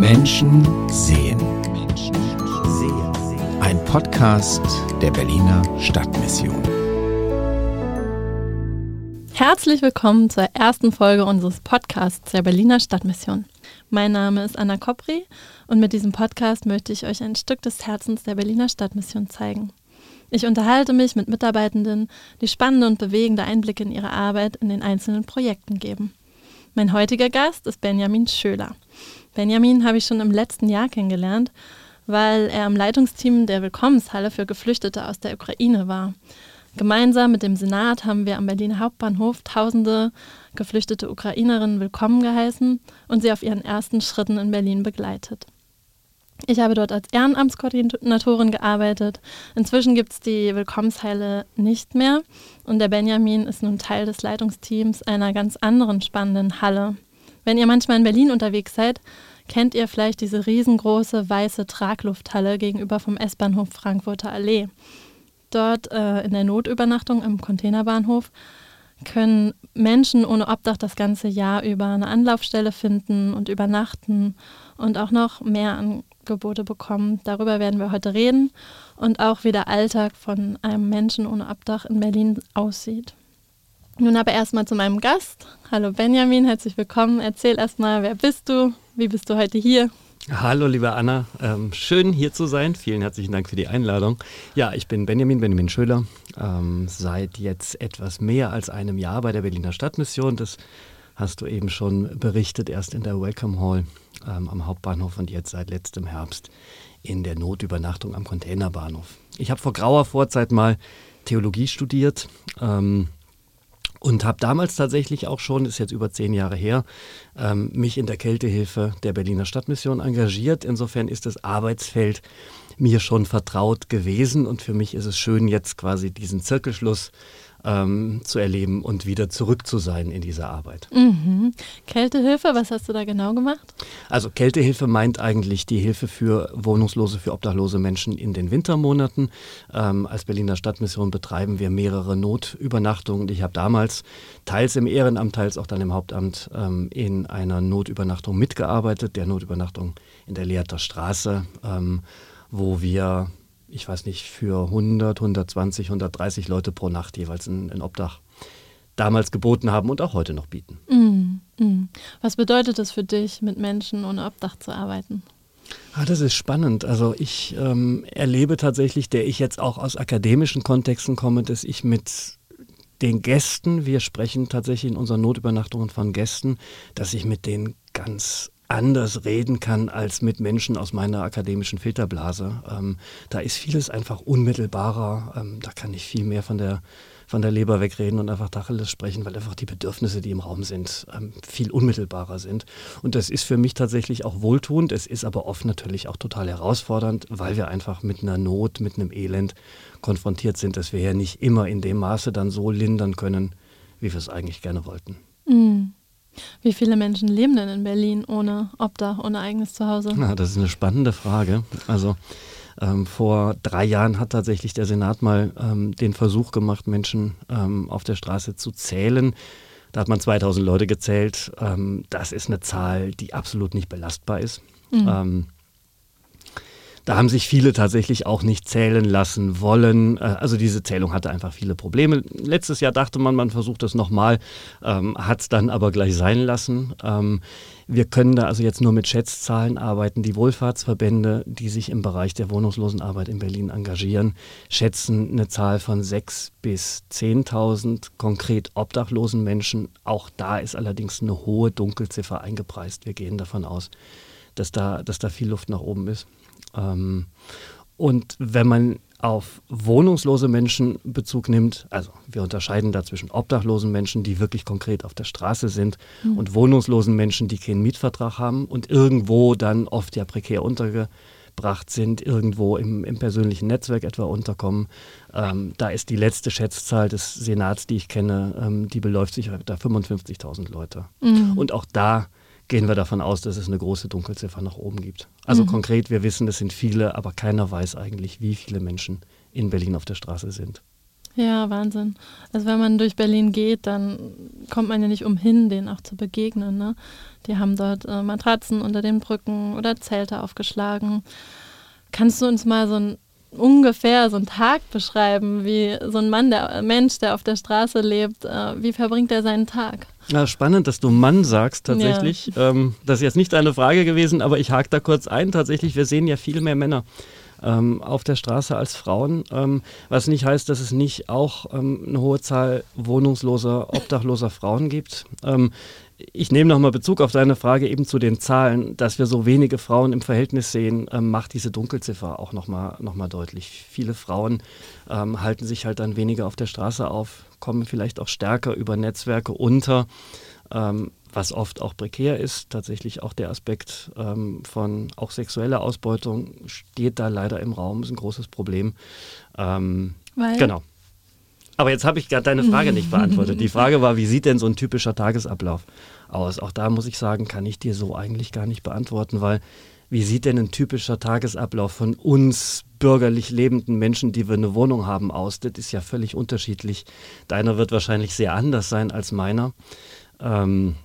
Menschen sehen. Ein Podcast der Berliner Stadtmission. Herzlich willkommen zur ersten Folge unseres Podcasts der Berliner Stadtmission. Mein Name ist Anna Kopri und mit diesem Podcast möchte ich euch ein Stück des Herzens der Berliner Stadtmission zeigen. Ich unterhalte mich mit Mitarbeitenden, die spannende und bewegende Einblicke in ihre Arbeit in den einzelnen Projekten geben. Mein heutiger Gast ist Benjamin Schöler. Benjamin habe ich schon im letzten Jahr kennengelernt, weil er im Leitungsteam der Willkommenshalle für Geflüchtete aus der Ukraine war. Gemeinsam mit dem Senat haben wir am Berliner Hauptbahnhof tausende geflüchtete Ukrainerinnen willkommen geheißen und sie auf ihren ersten Schritten in Berlin begleitet. Ich habe dort als Ehrenamtskoordinatorin gearbeitet. Inzwischen gibt es die Willkommenshalle nicht mehr und der Benjamin ist nun Teil des Leitungsteams einer ganz anderen spannenden Halle. Wenn ihr manchmal in Berlin unterwegs seid, kennt ihr vielleicht diese riesengroße weiße Traglufthalle gegenüber vom S-Bahnhof Frankfurter Allee. Dort äh, in der Notübernachtung im Containerbahnhof können Menschen ohne Obdach das ganze Jahr über eine Anlaufstelle finden und übernachten und auch noch mehr Angebote bekommen. Darüber werden wir heute reden und auch wie der Alltag von einem Menschen ohne Obdach in Berlin aussieht. Nun aber erstmal zu meinem Gast. Hallo Benjamin, herzlich willkommen. Erzähl erstmal, wer bist du? Wie bist du heute hier? Hallo, liebe Anna. Ähm, schön hier zu sein. Vielen herzlichen Dank für die Einladung. Ja, ich bin Benjamin, Benjamin Schöler. Ähm, seit jetzt etwas mehr als einem Jahr bei der Berliner Stadtmission. Das hast du eben schon berichtet, erst in der Welcome Hall ähm, am Hauptbahnhof und jetzt seit letztem Herbst in der Notübernachtung am Containerbahnhof. Ich habe vor grauer Vorzeit mal Theologie studiert. Ähm, und habe damals tatsächlich auch schon, ist jetzt über zehn Jahre her, ähm, mich in der Kältehilfe der Berliner Stadtmission engagiert. Insofern ist das Arbeitsfeld mir schon vertraut gewesen und für mich ist es schön, jetzt quasi diesen Zirkelschluss ähm, zu erleben und wieder zurück zu sein in dieser Arbeit. Mhm. Kältehilfe, was hast du da genau gemacht? Also Kältehilfe meint eigentlich die Hilfe für Wohnungslose, für obdachlose Menschen in den Wintermonaten. Ähm, als Berliner Stadtmission betreiben wir mehrere Notübernachtungen. Ich habe damals teils im Ehrenamt, teils auch dann im Hauptamt ähm, in einer Notübernachtung mitgearbeitet, der Notübernachtung in der Lehrter Straße, ähm, wo wir ich weiß nicht, für 100, 120, 130 Leute pro Nacht jeweils ein, ein Obdach damals geboten haben und auch heute noch bieten. Mm, mm. Was bedeutet es für dich, mit Menschen ohne Obdach zu arbeiten? Ah, das ist spannend. Also ich ähm, erlebe tatsächlich, der ich jetzt auch aus akademischen Kontexten komme, dass ich mit den Gästen, wir sprechen tatsächlich in unseren Notübernachtungen von Gästen, dass ich mit denen ganz anders reden kann als mit Menschen aus meiner akademischen Filterblase. Ähm, da ist vieles einfach unmittelbarer. Ähm, da kann ich viel mehr von der, von der Leber wegreden und einfach Tacheles sprechen, weil einfach die Bedürfnisse, die im Raum sind, ähm, viel unmittelbarer sind. Und das ist für mich tatsächlich auch wohltuend. Es ist aber oft natürlich auch total herausfordernd, weil wir einfach mit einer Not, mit einem Elend konfrontiert sind, dass wir ja nicht immer in dem Maße dann so lindern können, wie wir es eigentlich gerne wollten. Mhm. Wie viele Menschen leben denn in Berlin ohne Obdach, ohne eigenes Zuhause? Ja, das ist eine spannende Frage. Also ähm, vor drei Jahren hat tatsächlich der Senat mal ähm, den Versuch gemacht, Menschen ähm, auf der Straße zu zählen. Da hat man 2000 Leute gezählt. Ähm, das ist eine Zahl, die absolut nicht belastbar ist. Mhm. Da haben sich viele tatsächlich auch nicht zählen lassen wollen. Äh, also diese Zählung hatte einfach viele Probleme. Letztes Jahr dachte man, man versucht es nochmal, ähm, hat es dann aber gleich sein lassen. Ähm, wir können da also jetzt nur mit Schätzzahlen arbeiten. Die Wohlfahrtsverbände, die sich im Bereich der Wohnungslosenarbeit in Berlin engagieren, schätzen eine Zahl von 6.000 bis 10.000 konkret obdachlosen Menschen. Auch da ist allerdings eine hohe Dunkelziffer eingepreist. Wir gehen davon aus, dass da, dass da viel Luft nach oben ist. Ähm, und wenn man auf wohnungslose Menschen Bezug nimmt, also wir unterscheiden da zwischen obdachlosen Menschen, die wirklich konkret auf der Straße sind, mhm. und wohnungslosen Menschen, die keinen Mietvertrag haben und irgendwo dann oft ja prekär untergebracht sind, irgendwo im, im persönlichen Netzwerk etwa unterkommen. Ähm, da ist die letzte Schätzzahl des Senats, die ich kenne, ähm, die beläuft sich auf 55.000 Leute. Mhm. Und auch da gehen wir davon aus, dass es eine große Dunkelziffer nach oben gibt. Also mhm. konkret, wir wissen, es sind viele, aber keiner weiß eigentlich, wie viele Menschen in Berlin auf der Straße sind. Ja, Wahnsinn. Also wenn man durch Berlin geht, dann kommt man ja nicht umhin, denen auch zu begegnen. Ne? Die haben dort äh, Matratzen unter den Brücken oder Zelte aufgeschlagen. Kannst du uns mal so ein ungefähr so einen Tag beschreiben, wie so ein Mann, der Mensch, der auf der Straße lebt, äh, wie verbringt er seinen Tag? Ja, spannend, dass du Mann sagst tatsächlich. Ja. Ähm, das ist jetzt nicht deine Frage gewesen, aber ich hake da kurz ein. Tatsächlich, wir sehen ja viel mehr Männer ähm, auf der Straße als Frauen, ähm, was nicht heißt, dass es nicht auch ähm, eine hohe Zahl wohnungsloser, obdachloser Frauen gibt. Ich nehme nochmal Bezug auf deine Frage eben zu den Zahlen, dass wir so wenige Frauen im Verhältnis sehen, ähm, macht diese Dunkelziffer auch nochmal noch mal deutlich. Viele Frauen ähm, halten sich halt dann weniger auf der Straße auf, kommen vielleicht auch stärker über Netzwerke unter, ähm, was oft auch prekär ist. Tatsächlich auch der Aspekt ähm, von auch sexueller Ausbeutung steht da leider im Raum, ist ein großes Problem. Ähm, Weil? Genau. Aber jetzt habe ich gerade deine Frage nicht beantwortet. Die Frage war, wie sieht denn so ein typischer Tagesablauf aus? Auch da muss ich sagen, kann ich dir so eigentlich gar nicht beantworten, weil wie sieht denn ein typischer Tagesablauf von uns bürgerlich lebenden Menschen, die wir eine Wohnung haben, aus? Das ist ja völlig unterschiedlich. Deiner wird wahrscheinlich sehr anders sein als meiner. Ähm,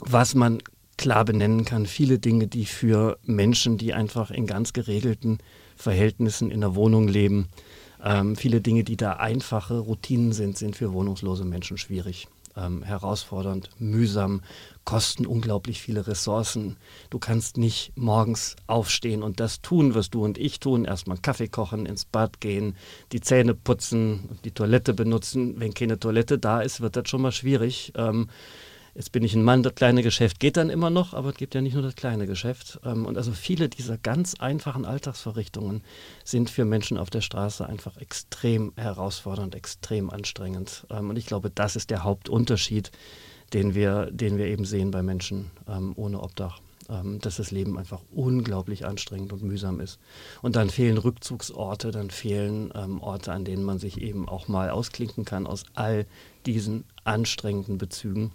was man klar benennen kann, viele Dinge, die für Menschen, die einfach in ganz geregelten Verhältnissen in der Wohnung leben, ähm, viele Dinge, die da einfache Routinen sind, sind für wohnungslose Menschen schwierig. Ähm, herausfordernd, mühsam, kosten unglaublich viele Ressourcen. Du kannst nicht morgens aufstehen und das tun, was du und ich tun. Erstmal Kaffee kochen, ins Bad gehen, die Zähne putzen, die Toilette benutzen. Wenn keine Toilette da ist, wird das schon mal schwierig. Ähm, Jetzt bin ich ein Mann, das kleine Geschäft geht dann immer noch, aber es gibt ja nicht nur das kleine Geschäft. Ähm, und also viele dieser ganz einfachen Alltagsverrichtungen sind für Menschen auf der Straße einfach extrem herausfordernd, extrem anstrengend. Ähm, und ich glaube, das ist der Hauptunterschied, den wir, den wir eben sehen bei Menschen ähm, ohne Obdach. Dass das Leben einfach unglaublich anstrengend und mühsam ist. Und dann fehlen Rückzugsorte, dann fehlen Orte, an denen man sich eben auch mal ausklinken kann aus all diesen anstrengenden Bezügen.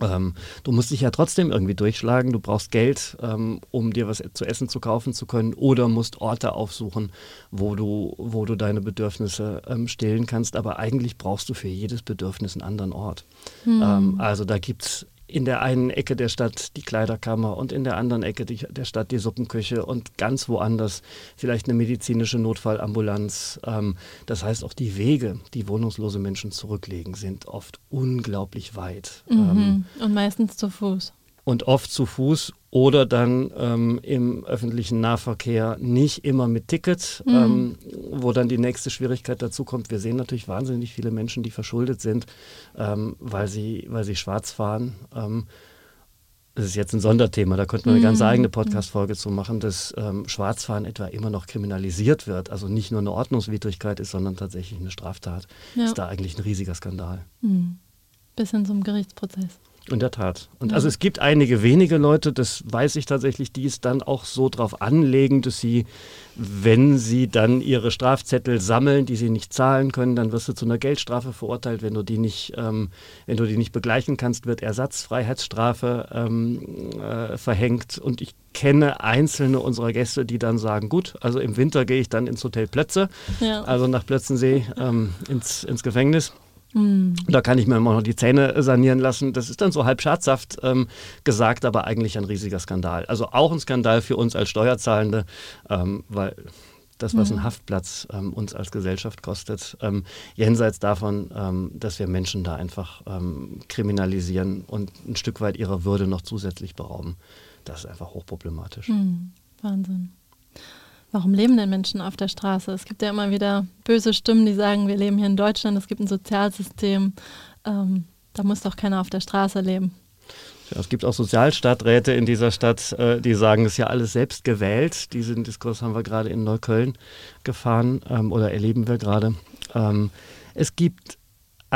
Ähm, du musst dich ja trotzdem irgendwie durchschlagen. Du brauchst Geld, ähm, um dir was zu essen zu kaufen zu können, oder musst Orte aufsuchen, wo du, wo du deine Bedürfnisse ähm, stillen kannst. Aber eigentlich brauchst du für jedes Bedürfnis einen anderen Ort. Mhm. also da gibt es in der einen Ecke der Stadt die Kleiderkammer und in der anderen Ecke die, der Stadt die Suppenküche und ganz woanders vielleicht eine medizinische Notfallambulanz. Ähm, das heißt, auch die Wege, die wohnungslose Menschen zurücklegen, sind oft unglaublich weit. Mhm. Ähm, und meistens zu Fuß und oft zu Fuß oder dann ähm, im öffentlichen Nahverkehr nicht immer mit Ticket, mhm. ähm, wo dann die nächste Schwierigkeit dazu kommt. Wir sehen natürlich wahnsinnig viele Menschen, die verschuldet sind, ähm, weil, sie, weil sie schwarz fahren. Ähm, das ist jetzt ein Sonderthema, da könnte man eine ganz mhm. eigene Podcast-Folge zu machen, dass ähm, Schwarzfahren etwa immer noch kriminalisiert wird. Also nicht nur eine Ordnungswidrigkeit ist, sondern tatsächlich eine Straftat. Ja. Ist da eigentlich ein riesiger Skandal. Mhm. Bis hin zum Gerichtsprozess. In der Tat. Und also es gibt einige wenige Leute, das weiß ich tatsächlich, die es dann auch so drauf anlegen, dass sie, wenn sie dann ihre Strafzettel sammeln, die sie nicht zahlen können, dann wirst du zu einer Geldstrafe verurteilt. Wenn du die nicht, ähm, wenn du die nicht begleichen kannst, wird Ersatzfreiheitsstrafe ähm, äh, verhängt. Und ich kenne einzelne unserer Gäste, die dann sagen, gut, also im Winter gehe ich dann ins Hotel Plötze, ja. also nach Plötzensee ähm, ins, ins Gefängnis. Mhm. Da kann ich mir immer noch die Zähne sanieren lassen. Das ist dann so halb scherzhaft ähm, gesagt, aber eigentlich ein riesiger Skandal. Also auch ein Skandal für uns als Steuerzahlende, ähm, weil das, was ein Haftplatz ähm, uns als Gesellschaft kostet, ähm, jenseits davon, ähm, dass wir Menschen da einfach ähm, kriminalisieren und ein Stück weit ihrer Würde noch zusätzlich berauben, das ist einfach hochproblematisch. Mhm. Wahnsinn. Warum leben denn Menschen auf der Straße? Es gibt ja immer wieder böse Stimmen, die sagen, wir leben hier in Deutschland, es gibt ein Sozialsystem, ähm, da muss doch keiner auf der Straße leben. Ja, es gibt auch Sozialstadträte in dieser Stadt, äh, die sagen, es ist ja alles selbst gewählt. Diesen Diskurs haben wir gerade in Neukölln gefahren ähm, oder erleben wir gerade. Ähm, es gibt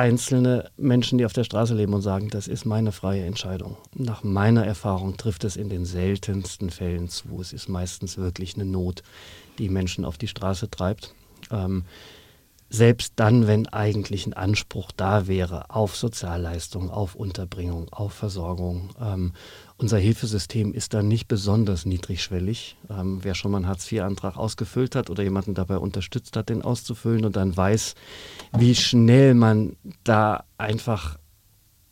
einzelne Menschen, die auf der Straße leben und sagen, das ist meine freie Entscheidung. Nach meiner Erfahrung trifft es in den seltensten Fällen zu. Es ist meistens wirklich eine Not, die Menschen auf die Straße treibt. Ähm, selbst dann, wenn eigentlich ein Anspruch da wäre auf Sozialleistungen, auf Unterbringung, auf Versorgung. Ähm, unser Hilfesystem ist da nicht besonders niedrigschwellig. Ähm, wer schon mal einen Hartz-IV-Antrag ausgefüllt hat oder jemanden dabei unterstützt hat, den auszufüllen und dann weiß, wie schnell man da einfach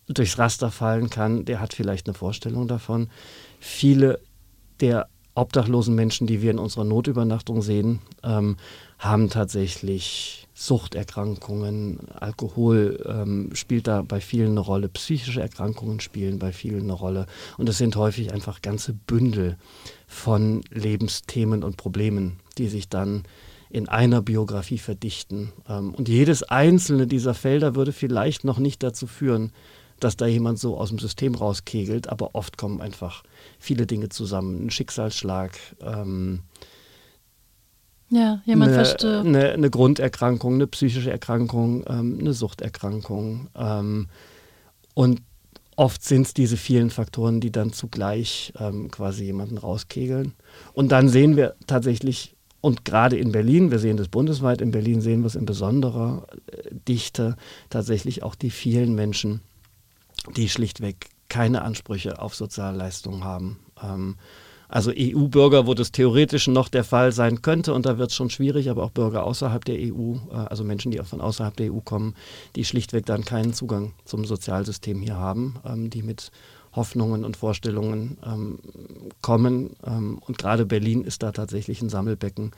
durchs Raster fallen kann, der hat vielleicht eine Vorstellung davon. Viele der obdachlosen Menschen, die wir in unserer Notübernachtung sehen, ähm, haben tatsächlich Suchterkrankungen, Alkohol ähm, spielt da bei vielen eine Rolle, psychische Erkrankungen spielen bei vielen eine Rolle. Und es sind häufig einfach ganze Bündel von Lebensthemen und Problemen, die sich dann in einer Biografie verdichten. Ähm, und jedes einzelne dieser Felder würde vielleicht noch nicht dazu führen, dass da jemand so aus dem System rauskegelt, aber oft kommen einfach viele Dinge zusammen. Ein Schicksalsschlag, ähm, ja, jemand eine, verstirbt. Eine, eine, Grunderkrankung, eine psychische Erkrankung, ähm, eine Suchterkrankung. Ähm, und oft sind es diese vielen Faktoren, die dann zugleich ähm, quasi jemanden rauskegeln. Und dann sehen wir tatsächlich, und gerade in Berlin, wir sehen das bundesweit, in Berlin sehen wir es in besonderer äh, Dichte, tatsächlich auch die vielen Menschen, die schlichtweg keine Ansprüche auf Sozialleistungen haben. Ähm, also EU-Bürger, wo das theoretisch noch der Fall sein könnte, und da wird es schon schwierig, aber auch Bürger außerhalb der EU, äh, also Menschen, die auch von außerhalb der EU kommen, die schlichtweg dann keinen Zugang zum Sozialsystem hier haben, ähm, die mit Hoffnungen und Vorstellungen ähm, kommen. Ähm, und gerade Berlin ist da tatsächlich ein Sammelbecken.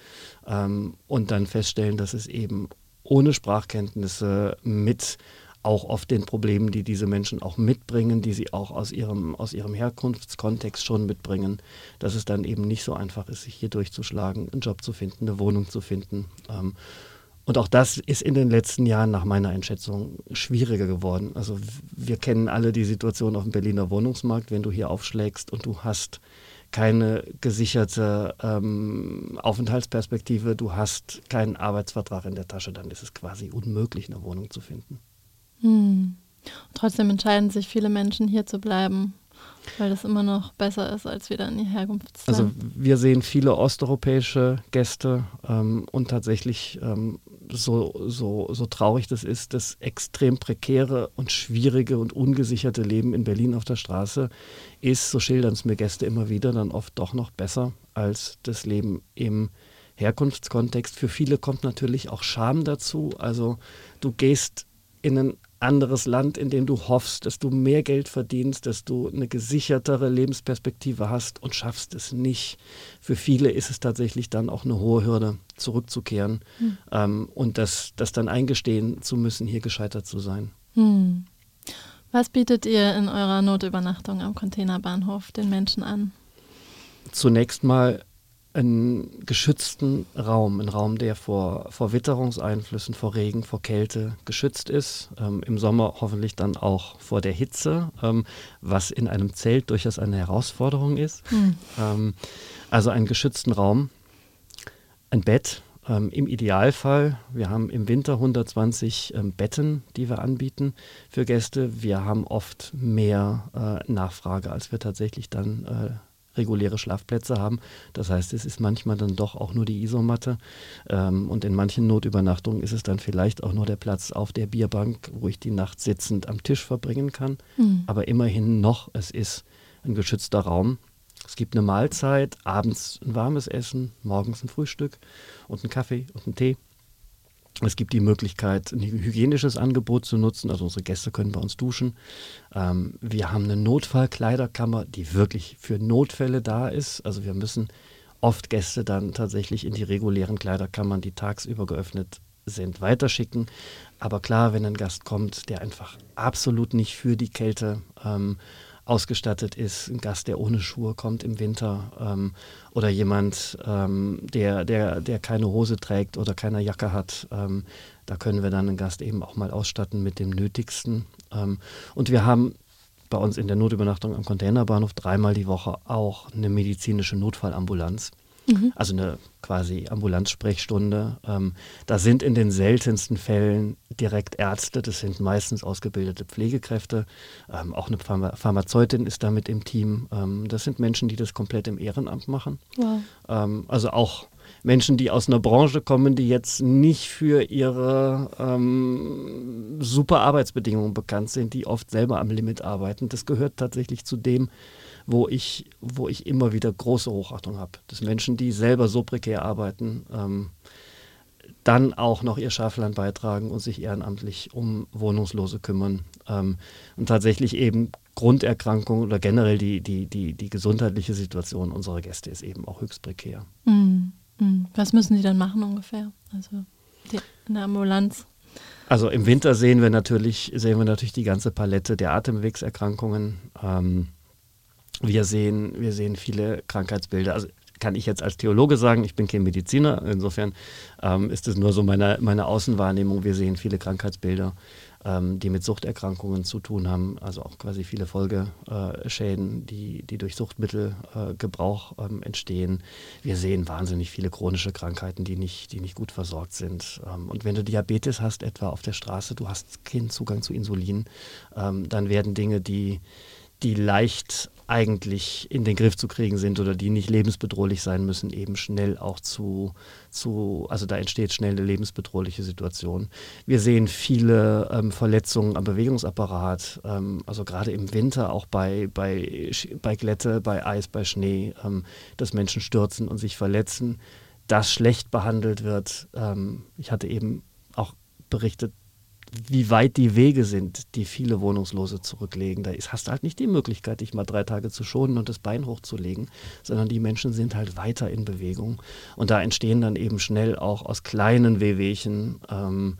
Ähm, und dann feststellen, dass es eben ohne Sprachkenntnisse mit auch oft den Problemen, die diese Menschen auch mitbringen, die sie auch aus ihrem, aus ihrem Herkunftskontext schon mitbringen, dass es dann eben nicht so einfach ist, sich hier durchzuschlagen, einen Job zu finden, eine Wohnung zu finden. Ähm, und auch das ist in den letzten Jahren nach meiner Einschätzung schwieriger geworden. Also wir kennen alle die Situation auf dem Berliner Wohnungsmarkt, wenn du hier aufschlägst und du hast keine gesicherte ähm, Aufenthaltsperspektive, du hast keinen Arbeitsvertrag in der Tasche, dann ist es quasi unmöglich, eine Wohnung zu finden. Hm. Trotzdem entscheiden sich viele Menschen hier zu bleiben, weil das immer noch besser ist als wieder in ihr Herkunftsland. Also wir sehen viele osteuropäische Gäste ähm, und tatsächlich ähm, so, so, so traurig das ist, das extrem prekäre und schwierige und ungesicherte Leben in Berlin auf der Straße ist, so schildern es mir Gäste immer wieder, dann oft doch noch besser als das Leben im Herkunftskontext. Für viele kommt natürlich auch Scham dazu. Also du gehst in ein anderes Land, in dem du hoffst, dass du mehr Geld verdienst, dass du eine gesichertere Lebensperspektive hast und schaffst es nicht. Für viele ist es tatsächlich dann auch eine hohe Hürde, zurückzukehren hm. ähm, und das, das dann eingestehen zu müssen, hier gescheitert zu sein. Hm. Was bietet ihr in eurer Notübernachtung am Containerbahnhof den Menschen an? Zunächst mal einen geschützten Raum, einen Raum, der vor, vor Witterungseinflüssen, vor Regen, vor Kälte geschützt ist. Ähm, Im Sommer hoffentlich dann auch vor der Hitze, ähm, was in einem Zelt durchaus eine Herausforderung ist. Mhm. Ähm, also einen geschützten Raum, ein Bett. Ähm, Im Idealfall, wir haben im Winter 120 ähm, Betten, die wir anbieten für Gäste. Wir haben oft mehr äh, Nachfrage, als wir tatsächlich dann äh, reguläre Schlafplätze haben. Das heißt, es ist manchmal dann doch auch nur die Isomatte ähm, und in manchen Notübernachtungen ist es dann vielleicht auch nur der Platz auf der Bierbank, wo ich die Nacht sitzend am Tisch verbringen kann. Mhm. Aber immerhin noch, es ist ein geschützter Raum. Es gibt eine Mahlzeit, abends ein warmes Essen, morgens ein Frühstück und einen Kaffee und einen Tee. Es gibt die Möglichkeit, ein hygienisches Angebot zu nutzen. Also unsere Gäste können bei uns duschen. Ähm, wir haben eine Notfallkleiderkammer, die wirklich für Notfälle da ist. Also wir müssen oft Gäste dann tatsächlich in die regulären Kleiderkammern, die tagsüber geöffnet sind, weiterschicken. Aber klar, wenn ein Gast kommt, der einfach absolut nicht für die Kälte ähm, ausgestattet ist, ein Gast, der ohne Schuhe kommt im Winter ähm, oder jemand, ähm, der, der, der keine Hose trägt oder keine Jacke hat. Ähm, da können wir dann einen Gast eben auch mal ausstatten mit dem Nötigsten. Ähm, und wir haben bei uns in der Notübernachtung am Containerbahnhof dreimal die Woche auch eine medizinische Notfallambulanz. Mhm. Also eine quasi Ambulanzsprechstunde. Ähm, da sind in den seltensten Fällen direkt Ärzte, das sind meistens ausgebildete Pflegekräfte. Ähm, auch eine Pharma Pharmazeutin ist damit im Team. Ähm, das sind Menschen, die das komplett im Ehrenamt machen. Wow. Ähm, also auch Menschen, die aus einer Branche kommen, die jetzt nicht für ihre ähm, super Arbeitsbedingungen bekannt sind, die oft selber am Limit arbeiten. Das gehört tatsächlich zu dem, wo ich, wo ich immer wieder große Hochachtung habe. Dass Menschen, die selber so prekär arbeiten, ähm, dann auch noch ihr Schafland beitragen und sich ehrenamtlich um Wohnungslose kümmern ähm, und tatsächlich eben Grunderkrankungen oder generell die, die, die, die gesundheitliche Situation unserer Gäste ist eben auch höchst prekär. Mhm. Mhm. Was müssen die dann machen ungefähr? Also die, in der Ambulanz? Also im Winter sehen wir natürlich, sehen wir natürlich die ganze Palette der Atemwegserkrankungen. Ähm, wir sehen, wir sehen viele Krankheitsbilder. Also kann ich jetzt als Theologe sagen, ich bin kein Mediziner, insofern ähm, ist es nur so meine, meine Außenwahrnehmung. Wir sehen viele Krankheitsbilder, ähm, die mit Suchterkrankungen zu tun haben, also auch quasi viele Folgeschäden, die, die durch Suchtmittelgebrauch äh, ähm, entstehen. Wir sehen wahnsinnig viele chronische Krankheiten, die nicht, die nicht gut versorgt sind. Ähm, und wenn du Diabetes hast, etwa auf der Straße, du hast keinen Zugang zu Insulin, ähm, dann werden Dinge, die die leicht eigentlich in den Griff zu kriegen sind oder die nicht lebensbedrohlich sein müssen, eben schnell auch zu, zu also da entsteht schnell eine lebensbedrohliche Situation. Wir sehen viele ähm, Verletzungen am Bewegungsapparat, ähm, also gerade im Winter auch bei, bei, bei Glätte, bei Eis, bei Schnee, ähm, dass Menschen stürzen und sich verletzen, das schlecht behandelt wird. Ähm, ich hatte eben auch berichtet, wie weit die Wege sind, die viele Wohnungslose zurücklegen. Da hast du halt nicht die Möglichkeit, dich mal drei Tage zu schonen und das Bein hochzulegen, sondern die Menschen sind halt weiter in Bewegung. Und da entstehen dann eben schnell auch aus kleinen Wehwehchen ähm,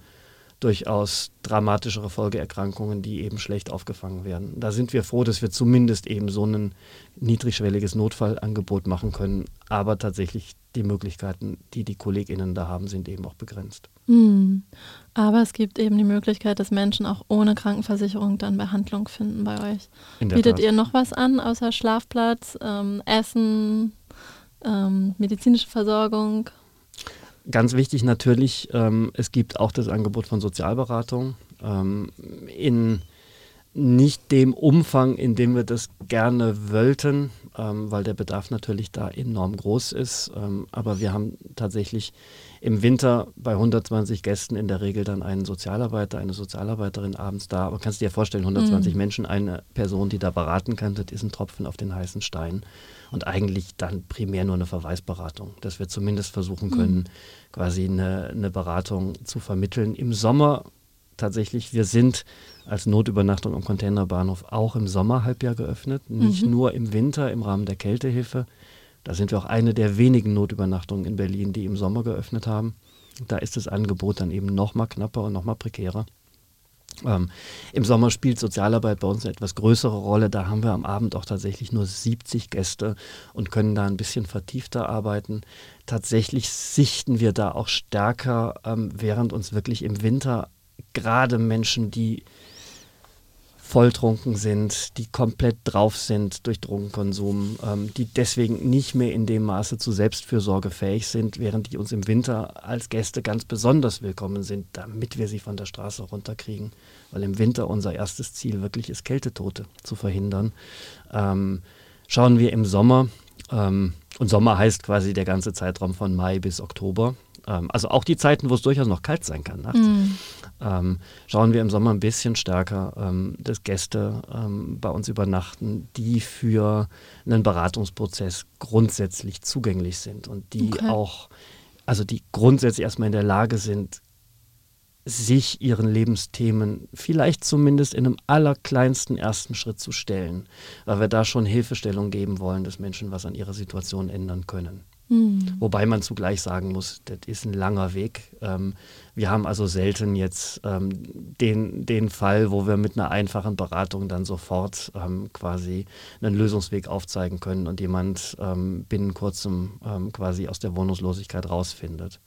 durchaus dramatischere Folgeerkrankungen, die eben schlecht aufgefangen werden. Da sind wir froh, dass wir zumindest eben so ein niedrigschwelliges Notfallangebot machen können. Aber tatsächlich die Möglichkeiten, die die KollegInnen da haben, sind eben auch begrenzt. Hm. Aber es gibt eben die Möglichkeit, dass Menschen auch ohne Krankenversicherung dann Behandlung finden bei euch. Bietet Tat. ihr noch was an, außer Schlafplatz, ähm, Essen, ähm, medizinische Versorgung? Ganz wichtig natürlich, ähm, es gibt auch das Angebot von Sozialberatung. Ähm, in nicht dem Umfang, in dem wir das gerne wollten, ähm, weil der Bedarf natürlich da enorm groß ist. Ähm, aber wir haben tatsächlich im Winter bei 120 Gästen in der Regel dann einen Sozialarbeiter, eine Sozialarbeiterin abends da. Aber kannst du dir vorstellen, 120 mhm. Menschen, eine Person, die da beraten kann, das ist ein Tropfen auf den heißen Stein. Und eigentlich dann primär nur eine Verweisberatung, dass wir zumindest versuchen können, mhm. quasi eine, eine Beratung zu vermitteln. Im Sommer tatsächlich, wir sind als Notübernachtung am Containerbahnhof auch im Sommerhalbjahr geöffnet, nicht mhm. nur im Winter im Rahmen der Kältehilfe. Da sind wir auch eine der wenigen Notübernachtungen in Berlin, die im Sommer geöffnet haben. Da ist das Angebot dann eben noch mal knapper und noch mal prekärer. Ähm, Im Sommer spielt Sozialarbeit bei uns eine etwas größere Rolle. Da haben wir am Abend auch tatsächlich nur 70 Gäste und können da ein bisschen vertiefter arbeiten. Tatsächlich sichten wir da auch stärker, ähm, während uns wirklich im Winter gerade Menschen, die volltrunken sind, die komplett drauf sind durch Drogenkonsum, ähm, die deswegen nicht mehr in dem Maße zu Selbstfürsorge fähig sind, während die uns im Winter als Gäste ganz besonders willkommen sind, damit wir sie von der Straße runterkriegen. Weil im Winter unser erstes Ziel wirklich ist, Kältetote zu verhindern. Ähm, schauen wir im Sommer, ähm, und Sommer heißt quasi der ganze Zeitraum von Mai bis Oktober, ähm, also auch die Zeiten, wo es durchaus noch kalt sein kann nachts. Mhm. Ähm, schauen wir im Sommer ein bisschen stärker, ähm, dass Gäste ähm, bei uns übernachten, die für einen Beratungsprozess grundsätzlich zugänglich sind und die okay. auch, also die grundsätzlich erstmal in der Lage sind, sich ihren Lebensthemen vielleicht zumindest in einem allerkleinsten ersten Schritt zu stellen, weil wir da schon Hilfestellung geben wollen, dass Menschen was an ihrer Situation ändern können. Mhm. Wobei man zugleich sagen muss, das ist ein langer Weg. Ähm, wir haben also selten jetzt ähm, den, den Fall, wo wir mit einer einfachen Beratung dann sofort ähm, quasi einen Lösungsweg aufzeigen können und jemand ähm, binnen kurzem ähm, quasi aus der Wohnungslosigkeit rausfindet.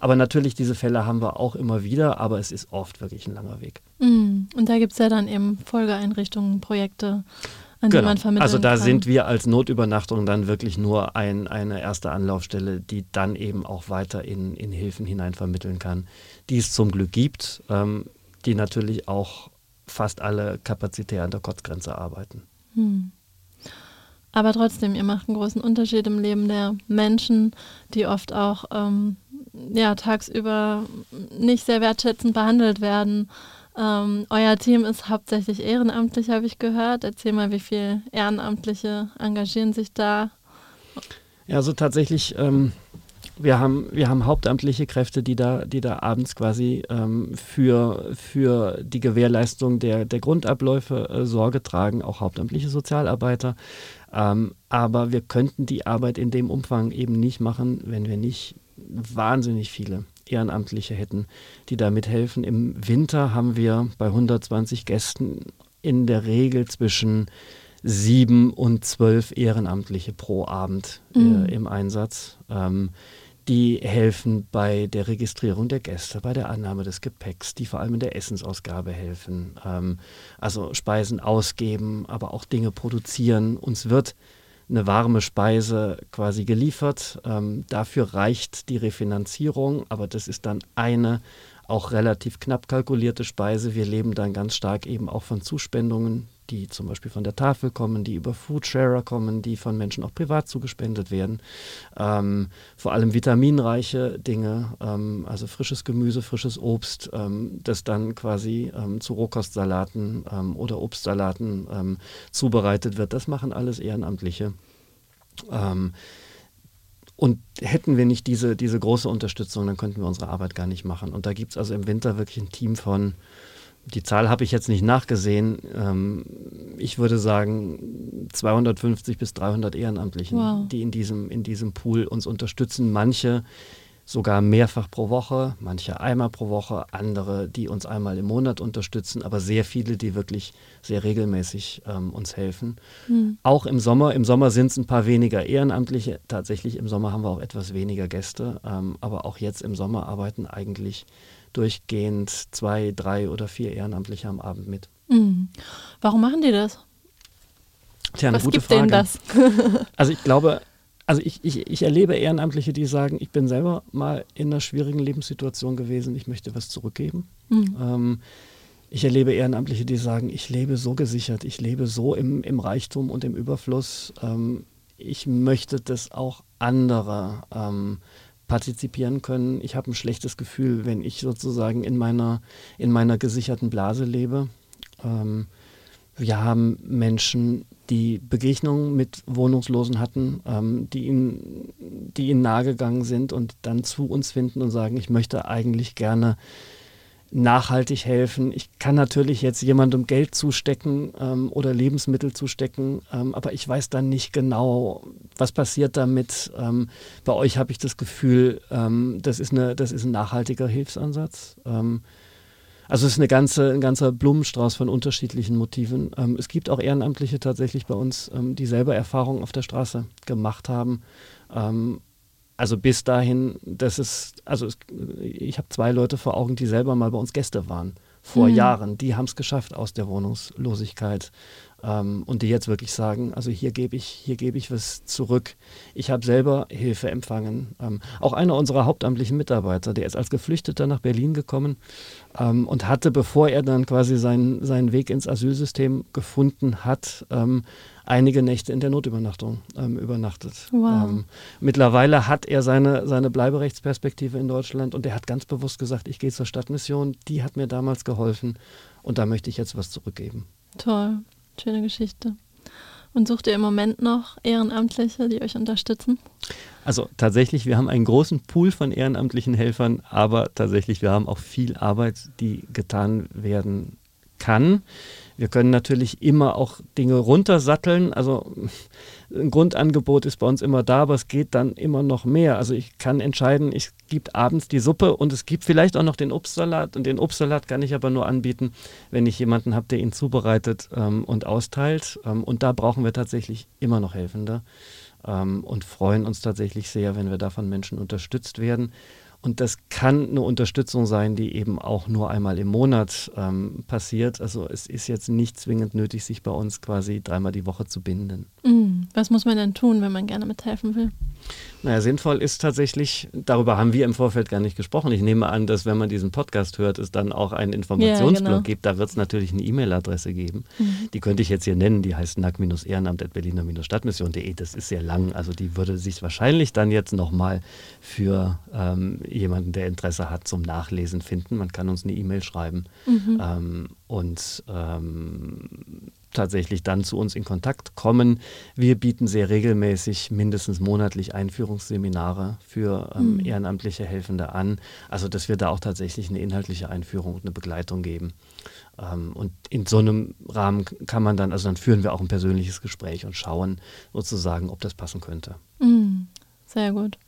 Aber natürlich, diese Fälle haben wir auch immer wieder, aber es ist oft wirklich ein langer Weg. Mhm. Und da gibt es ja dann eben Folgeeinrichtungen, Projekte an genau. die man vermitteln Also da kann. sind wir als Notübernachtung dann wirklich nur ein, eine erste Anlaufstelle, die dann eben auch weiter in, in Hilfen hinein vermitteln kann, die es zum Glück gibt, ähm, die natürlich auch fast alle kapazitär an der Kotzgrenze arbeiten. Hm. Aber trotzdem, ihr macht einen großen Unterschied im Leben der Menschen, die oft auch ähm, ja, tagsüber nicht sehr wertschätzend behandelt werden. Ähm, euer Team ist hauptsächlich ehrenamtlich, habe ich gehört. Erzähl mal, wie viele Ehrenamtliche engagieren sich da? Ja, also tatsächlich, ähm, wir, haben, wir haben hauptamtliche Kräfte, die da, die da abends quasi ähm, für, für die Gewährleistung der, der Grundabläufe äh, Sorge tragen, auch hauptamtliche Sozialarbeiter. Ähm, aber wir könnten die Arbeit in dem Umfang eben nicht machen, wenn wir nicht wahnsinnig viele Ehrenamtliche hätten, die da mithelfen. Im Winter haben wir bei 120 Gästen in der Regel zwischen sieben und zwölf Ehrenamtliche pro Abend äh, Mhm. im Einsatz. Ähm, die helfen bei der Registrierung der Gäste, bei der Annahme des Gepäcks, die vor allem in der Essensausgabe helfen. Ähm, also Speisen ausgeben, aber auch Dinge produzieren. Uns wird eine warme Speise quasi geliefert. Ähm, dafür reicht die Refinanzierung, aber das ist dann eine auch relativ knapp kalkulierte Speise. Wir leben dann ganz stark eben auch von Zuspendungen, die zum Beispiel von der Tafel kommen, die über Foodsharer kommen, die von Menschen auch privat zugespendet werden. Ähm, vor allem vitaminreiche Dinge, ähm, also frisches Gemüse, frisches Obst, ähm, das dann quasi ähm, zu Rohkostsalaten ähm, oder Obstsalaten ähm, zubereitet wird. Das machen alles Ehrenamtliche. Und hätten wir nicht diese, diese große Unterstützung, dann könnten wir unsere Arbeit gar nicht machen. Und da gibt es also im Winter wirklich ein Team von, die Zahl habe ich jetzt nicht nachgesehen, ähm, ich würde sagen 250 bis 300 Ehrenamtlichen, Wow. die in diesem, in diesem Pool uns unterstützen. Manche sogar mehrfach pro Woche, manche einmal pro Woche, andere, die uns einmal im Monat unterstützen, aber sehr viele, die wirklich sehr regelmäßig ähm, uns helfen. Hm. Auch im Sommer. Im Sommer sind es ein paar weniger Ehrenamtliche. Tatsächlich im Sommer haben wir auch etwas weniger Gäste. Ähm, aber auch jetzt im Sommer arbeiten eigentlich durchgehend zwei, drei oder vier Ehrenamtliche am Abend mit. Hm. Warum machen die das? Tja, eine Was gute gibt Frage. denen das? Also ich glaube, also ich, ich, ich erlebe Ehrenamtliche, die sagen, ich bin selber mal in einer schwierigen Lebenssituation gewesen, ich möchte was zurückgeben. Hm. Ähm, ich erlebe Ehrenamtliche, die sagen, ich lebe so gesichert, ich lebe so im, im Reichtum und im Überfluss. Ähm, ich möchte, dass auch andere ähm, partizipieren können. Ich habe ein schlechtes Gefühl, wenn ich sozusagen in meiner, in meiner gesicherten Blase lebe. Ähm, wir haben Menschen, die Begegnungen mit Wohnungslosen hatten, ähm, die, ihnen, die ihnen nahegegangen sind und dann zu uns finden und sagen, ich möchte eigentlich gerne nachhaltig helfen. Ich kann natürlich jetzt jemandem Geld zustecken ähm, oder Lebensmittel zustecken, ähm, aber ich weiß dann nicht genau, was passiert damit. Ähm, bei euch habe ich das Gefühl, ähm, das, ist eine, das ist ein nachhaltiger Hilfsansatz. Ähm, also es ist eine ganze, ein ganzer Blumenstrauß von unterschiedlichen Motiven. Ähm, es gibt auch Ehrenamtliche tatsächlich bei uns, die selber Erfahrungen auf der Straße gemacht haben. Also bis dahin, das ist, also es, ich habe zwei Leute vor Augen, die selber mal bei uns Gäste waren vor Mhm. Jahren. Die haben es geschafft aus der Wohnungslosigkeit ähm, und die jetzt wirklich sagen, also hier gebe ich, hier gebe ich was zurück. Ich habe selber Hilfe empfangen. Ähm, auch einer unserer hauptamtlichen Mitarbeiter, der ist als Geflüchteter nach Berlin gekommen ähm, und hatte, bevor er dann quasi seinen, seinen Weg ins Asylsystem gefunden hat, ähm, einige Nächte in der Notübernachtung ähm, übernachtet. Wow. Ähm, mittlerweile hat er seine, seine Bleiberechtsperspektive in Deutschland und er hat ganz bewusst gesagt, ich gehe zur Stadtmission, die hat mir damals geholfen und da möchte ich jetzt was zurückgeben. Toll, schöne Geschichte. Und sucht ihr im Moment noch Ehrenamtliche, die euch unterstützen? Also tatsächlich, wir haben einen großen Pool von ehrenamtlichen Helfern, aber tatsächlich, wir haben auch viel Arbeit, die getan werden kann. Wir können natürlich immer auch Dinge runtersatteln. Also ein Grundangebot ist bei uns immer da, aber es geht dann immer noch mehr. Also ich kann entscheiden, es gibt abends die Suppe und es gibt vielleicht auch noch den Obstsalat. Und den Obstsalat kann ich aber nur anbieten, wenn ich jemanden habe, der ihn zubereitet ähm, und austeilt. Ähm, und da brauchen wir tatsächlich immer noch Helfende ähm, und freuen uns tatsächlich sehr, wenn wir da von Menschen unterstützt werden. Und das kann eine Unterstützung sein, die eben auch nur einmal im Monat ähm, passiert. Also es ist jetzt nicht zwingend nötig, sich bei uns quasi dreimal die Woche zu binden. Mhm. Was muss man denn tun, wenn man gerne mithelfen will? Naja, sinnvoll ist tatsächlich, darüber haben wir im Vorfeld gar nicht gesprochen. Ich nehme an, dass wenn man diesen Podcast hört, es dann auch einen Informationsblog ja, genau. gibt. Da wird es natürlich eine E-Mail-Adresse geben. Mhm. Die könnte ich jetzt hier nennen, die heißt nack-ehrenamt.berliner-stadtmission.de. Das ist sehr lang, also die würde sich wahrscheinlich dann jetzt nochmal für ähm, jemanden, der Interesse hat, zum Nachlesen finden. Man kann uns eine E-Mail schreiben mhm. ähm, und ähm, tatsächlich dann zu uns in Kontakt kommen. Wir bieten sehr regelmäßig, mindestens monatlich Einführungsseminare für ähm, mhm. ehrenamtliche Helfende an. Also dass wir da auch tatsächlich eine inhaltliche Einführung und eine Begleitung geben. Ähm, und in so einem Rahmen kann man dann, also dann führen wir auch ein persönliches Gespräch und schauen sozusagen, ob das passen könnte. Mhm. Sehr gut.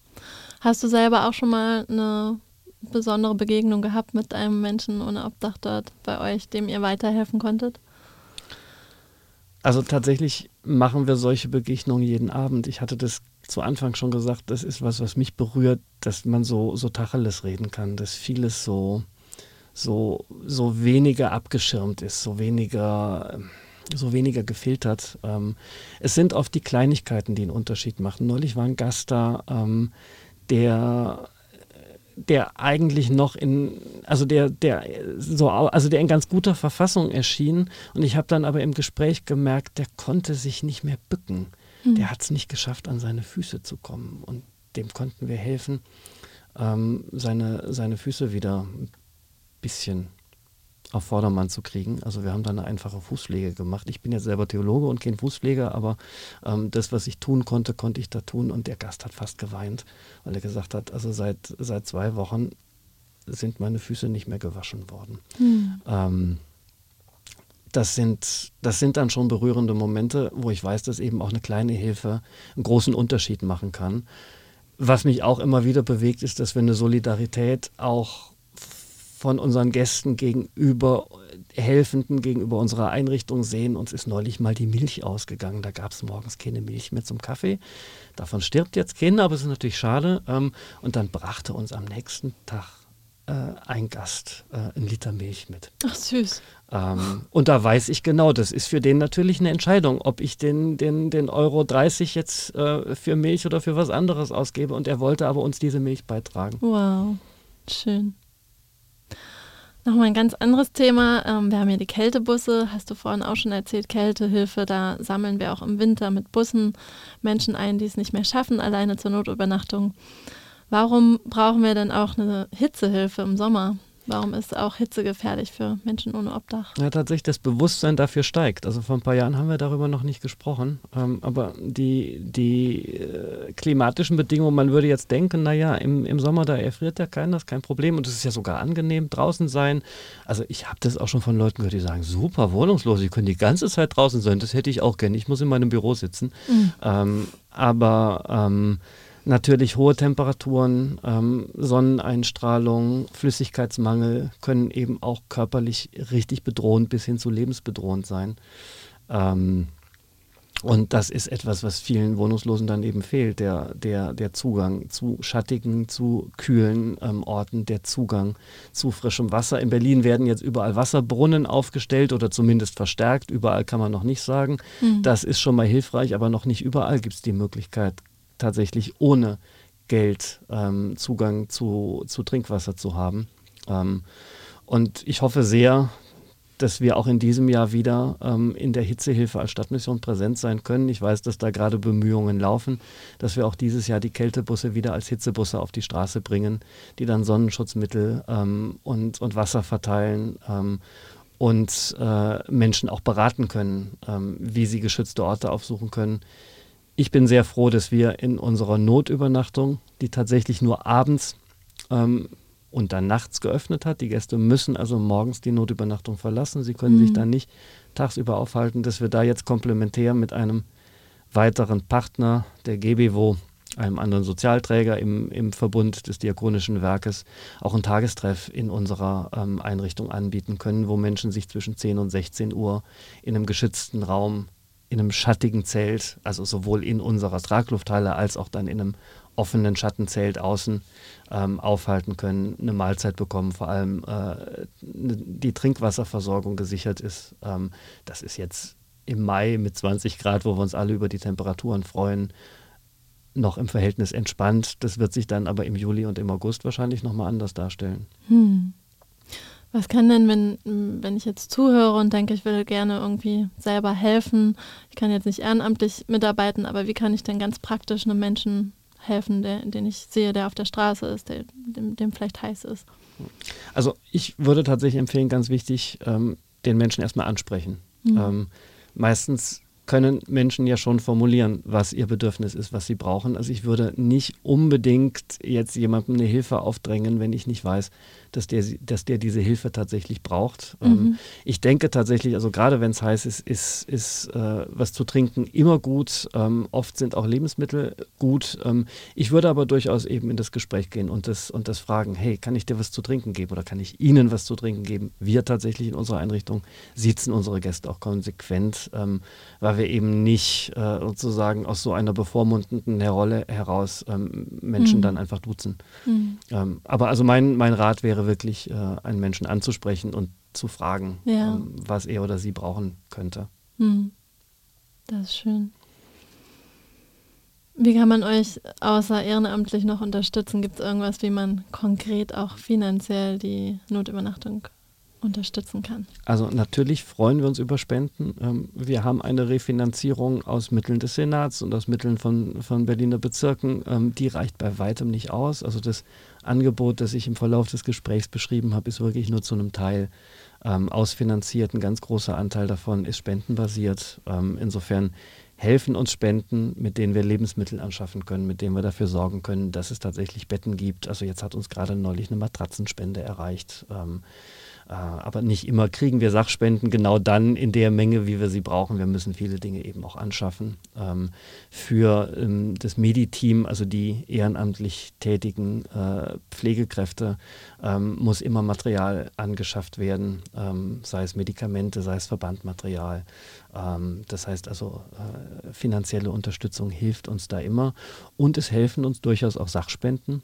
Hast du selber auch schon mal eine besondere Begegnung gehabt mit einem Menschen ohne Obdach dort bei euch, dem ihr weiterhelfen konntet? Also tatsächlich machen wir solche Begegnungen jeden Abend. Ich hatte das zu Anfang schon gesagt, das ist was, was mich berührt, dass man so, so Tacheles reden kann, dass vieles so, so, so weniger abgeschirmt ist, so weniger, so weniger gefiltert. Ähm, es sind oft die Kleinigkeiten, die einen Unterschied machen. Neulich war ein Gast da, ähm, der der eigentlich noch in, also der, der so, also der in ganz guter Verfassung erschien. Und ich habe dann aber im Gespräch gemerkt, der konnte sich nicht mehr bücken. Mhm. Der hat es nicht geschafft, an seine Füße zu kommen. Und dem konnten wir helfen, ähm, seine, seine Füße wieder ein bisschen auf Vordermann zu kriegen. Also wir haben da eine einfache Fußpflege gemacht. Ich bin ja selber Theologe und kein Fußpfleger, aber ähm, das, was ich tun konnte, konnte ich da tun. Und der Gast hat fast geweint, weil er gesagt hat, also seit, seit zwei Wochen sind meine Füße nicht mehr gewaschen worden. Mhm. Ähm, das sind, das sind dann schon berührende Momente, wo ich weiß, dass eben auch eine kleine Hilfe einen großen Unterschied machen kann. Was mich auch immer wieder bewegt, ist, dass wir eine Solidarität auch von unseren Gästen gegenüber, Helfenden gegenüber unserer Einrichtung sehen. Uns ist neulich mal die Milch ausgegangen. Da gab es morgens keine Milch mehr zum Kaffee. Davon stirbt jetzt keiner, aber es ist natürlich schade. Ähm, und dann brachte uns am nächsten Tag äh, ein Gast äh, ein Liter Milch mit. Ach süß. Ähm, und da weiß ich genau, das ist für den natürlich eine Entscheidung, ob ich den, den, den Euro 30 jetzt äh, für Milch oder für was anderes ausgebe. Und er wollte aber uns diese Milch beitragen. Wow, schön. Nochmal ein ganz anderes Thema. Ähm, wir haben ja die Kältebusse, hast du vorhin auch schon erzählt, Kältehilfe. Da sammeln wir auch im Winter mit Bussen Menschen ein, die es nicht mehr schaffen, alleine zur Notübernachtung. Warum brauchen wir denn auch eine Hitzehilfe im Sommer? Warum ist auch Hitze gefährlich für Menschen ohne Obdach? Ja, tatsächlich, das Bewusstsein dafür steigt. Also vor ein paar Jahren haben wir darüber noch nicht gesprochen. Ähm, aber die, die äh, klimatischen Bedingungen, man würde jetzt denken, naja, im, im Sommer, da erfriert ja keiner, das ist kein Problem. Und es ist ja sogar angenehm, draußen sein. Also ich habe das auch schon von Leuten gehört, die sagen, super, wohnungslos, sie können die ganze Zeit draußen sein. Das hätte ich auch gerne. Ich muss in meinem Büro sitzen. Mhm. Ähm, aber... Ähm, Natürlich hohe Temperaturen, ähm, Sonneneinstrahlung, Flüssigkeitsmangel können eben auch körperlich richtig bedrohend bis hin zu lebensbedrohend sein. Ähm, und das ist etwas, was vielen Wohnungslosen dann eben fehlt, der, der, der Zugang zu schattigen, zu kühlen ähm, Orten, der Zugang zu frischem Wasser. In Berlin werden jetzt überall Wasserbrunnen aufgestellt oder zumindest verstärkt. Überall kann man noch nicht sagen. Mhm. Das ist schon mal hilfreich, aber noch nicht überall gibt es die Möglichkeit, tatsächlich ohne Geld ähm, Zugang zu, zu Trinkwasser zu haben. Ähm, und ich hoffe sehr, dass wir auch in diesem Jahr wieder ähm, in der Hitzehilfe als Stadtmission präsent sein können. Ich weiß, dass da gerade Bemühungen laufen, dass wir auch dieses Jahr die Kältebusse wieder als Hitzebusse auf die Straße bringen, die dann Sonnenschutzmittel ähm, und, und Wasser verteilen ähm, und äh, Menschen auch beraten können, ähm, wie sie geschützte Orte aufsuchen können ich bin sehr froh, dass wir in unserer Notübernachtung, die tatsächlich nur abends ähm, und dann nachts geöffnet hat, die Gäste müssen also morgens die Notübernachtung verlassen, sie können mhm. sich dann nicht tagsüber aufhalten, dass wir da jetzt komplementär mit einem weiteren Partner, der GBWO, einem anderen Sozialträger im, im Verbund des Diakonischen Werkes, auch einen Tagestreff in unserer ähm, Einrichtung anbieten können, wo Menschen sich zwischen 10 und 16 Uhr in einem geschützten Raum in einem schattigen Zelt, also sowohl in unserer Traglufthalle als auch dann in einem offenen Schattenzelt außen ähm, aufhalten können, eine Mahlzeit bekommen, vor allem äh, die Trinkwasserversorgung gesichert ist. Ähm, das ist jetzt im Mai mit 20 Grad, wo wir uns alle über die Temperaturen freuen, noch im Verhältnis entspannt. Das wird sich dann aber im Juli und im August wahrscheinlich nochmal anders darstellen. Hm. Was kann denn, wenn, wenn ich jetzt zuhöre und denke, ich will gerne irgendwie selber helfen, ich kann jetzt nicht ehrenamtlich mitarbeiten, aber wie kann ich denn ganz praktisch einem Menschen helfen, der, den ich sehe, der auf der Straße ist, der, dem, dem vielleicht heiß ist. Also ich würde tatsächlich empfehlen, ganz wichtig, ähm, den Menschen erstmal ansprechen. Mhm. Ähm, meistens können Menschen ja schon formulieren, was ihr Bedürfnis ist, was sie brauchen. Also ich würde nicht unbedingt jetzt jemandem eine Hilfe aufdrängen, wenn ich nicht weiß, dass der, dass der diese Hilfe tatsächlich braucht. Ähm, mhm. ich denke tatsächlich, also gerade wenn es heiß ist, ist, ist äh, was zu trinken immer gut. Ähm, oft sind auch Lebensmittel gut. Ähm, ich würde aber durchaus eben in das Gespräch gehen und das, und das fragen, hey, kann ich dir was zu trinken geben oder kann ich Ihnen was zu trinken geben? Wir tatsächlich in unserer Einrichtung sitzen unsere Gäste auch konsequent, ähm, weil wir eben nicht äh, sozusagen aus so einer bevormundenden Rolle heraus ähm, Menschen mhm. dann einfach duzen. Mhm. Ähm, aber also mein, mein Rat wäre, wäre wirklich, äh, einen Menschen anzusprechen und zu fragen, ja. ähm, was er oder sie brauchen könnte. Hm. Das ist schön. Wie kann man euch außer ehrenamtlich noch unterstützen? Gibt es irgendwas, wie man konkret auch finanziell die Notübernachtung unterstützen kann. Also natürlich freuen wir uns über Spenden. Ähm, wir haben eine Refinanzierung aus Mitteln des Senats und aus Mitteln von, von Berliner Bezirken. Ähm, die reicht bei weitem nicht aus. Also das Angebot, das ich im Verlauf des Gesprächs beschrieben habe, ist wirklich nur zu einem Teil ähm, ausfinanziert. Ein ganz großer Anteil davon ist spendenbasiert. insofern helfen uns Spenden, mit denen wir Lebensmittel anschaffen können, mit denen wir dafür sorgen können, dass es tatsächlich Betten gibt. Also jetzt hat uns gerade neulich eine Matratzenspende erreicht. Ähm, äh, aber nicht immer kriegen wir Sachspenden genau dann in der Menge, wie wir sie brauchen. Wir müssen viele Dinge eben auch anschaffen. Ähm, für ähm, das Mediteam, also die ehrenamtlich tätigen äh, Pflegekräfte, ähm, muss immer Material angeschafft werden, sei es Medikamente, sei es Verbandmaterial. das heißt also, äh, finanzielle Unterstützung hilft uns da immer und es helfen uns durchaus auch Sachspenden.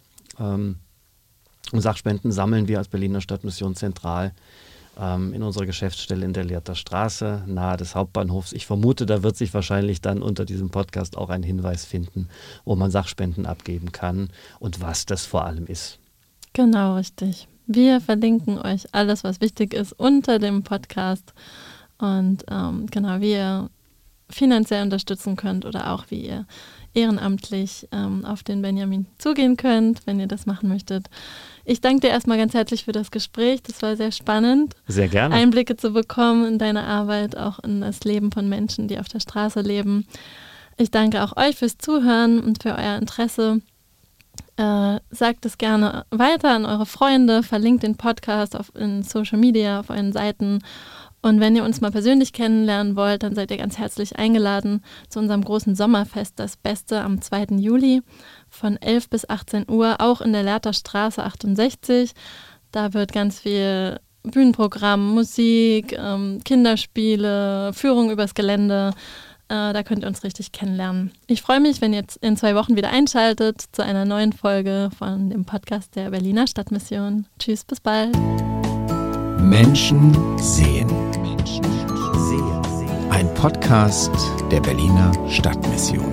Sachspenden sammeln wir als Berliner Stadtmission zentral ähm, in unserer Geschäftsstelle in der Lehrter Straße, nahe des Hauptbahnhofs. Ich vermute, da wird sich wahrscheinlich dann unter diesem Podcast auch ein Hinweis finden, wo man Sachspenden abgeben kann und was das vor allem ist. Genau, richtig. Wir verlinken euch alles, was wichtig ist, unter dem Podcast. Und ähm, genau, wie ihr finanziell unterstützen könnt oder auch wie ihr ehrenamtlich ähm, auf den Benjamin zugehen könnt, wenn ihr das machen möchtet. Ich danke dir erstmal ganz herzlich für das Gespräch. Das war sehr spannend. Sehr gerne. Einblicke zu bekommen in deine Arbeit, auch in das Leben von Menschen, die auf der Straße leben. Ich danke auch euch fürs Zuhören und für euer Interesse. Äh, sagt es gerne weiter an eure Freunde, verlinkt den Podcast auf, in Social Media, auf euren Seiten und wenn ihr uns mal persönlich kennenlernen wollt, dann seid ihr ganz herzlich eingeladen zu unserem großen Sommerfest, das Beste am 2. Juli von 11 bis 18 Uhr, auch in der Lehrter Straße 68. Da wird ganz viel Bühnenprogramm, Musik, ähm, Kinderspiele, Führung übers Gelände. Äh, da könnt ihr uns richtig kennenlernen. Ich freue mich, wenn ihr jetzt in zwei Wochen wieder einschaltet zu einer neuen Folge von dem Podcast der Berliner Stadtmission. Tschüss, bis bald. Menschen sehen. Ein Podcast der Berliner Stadtmission.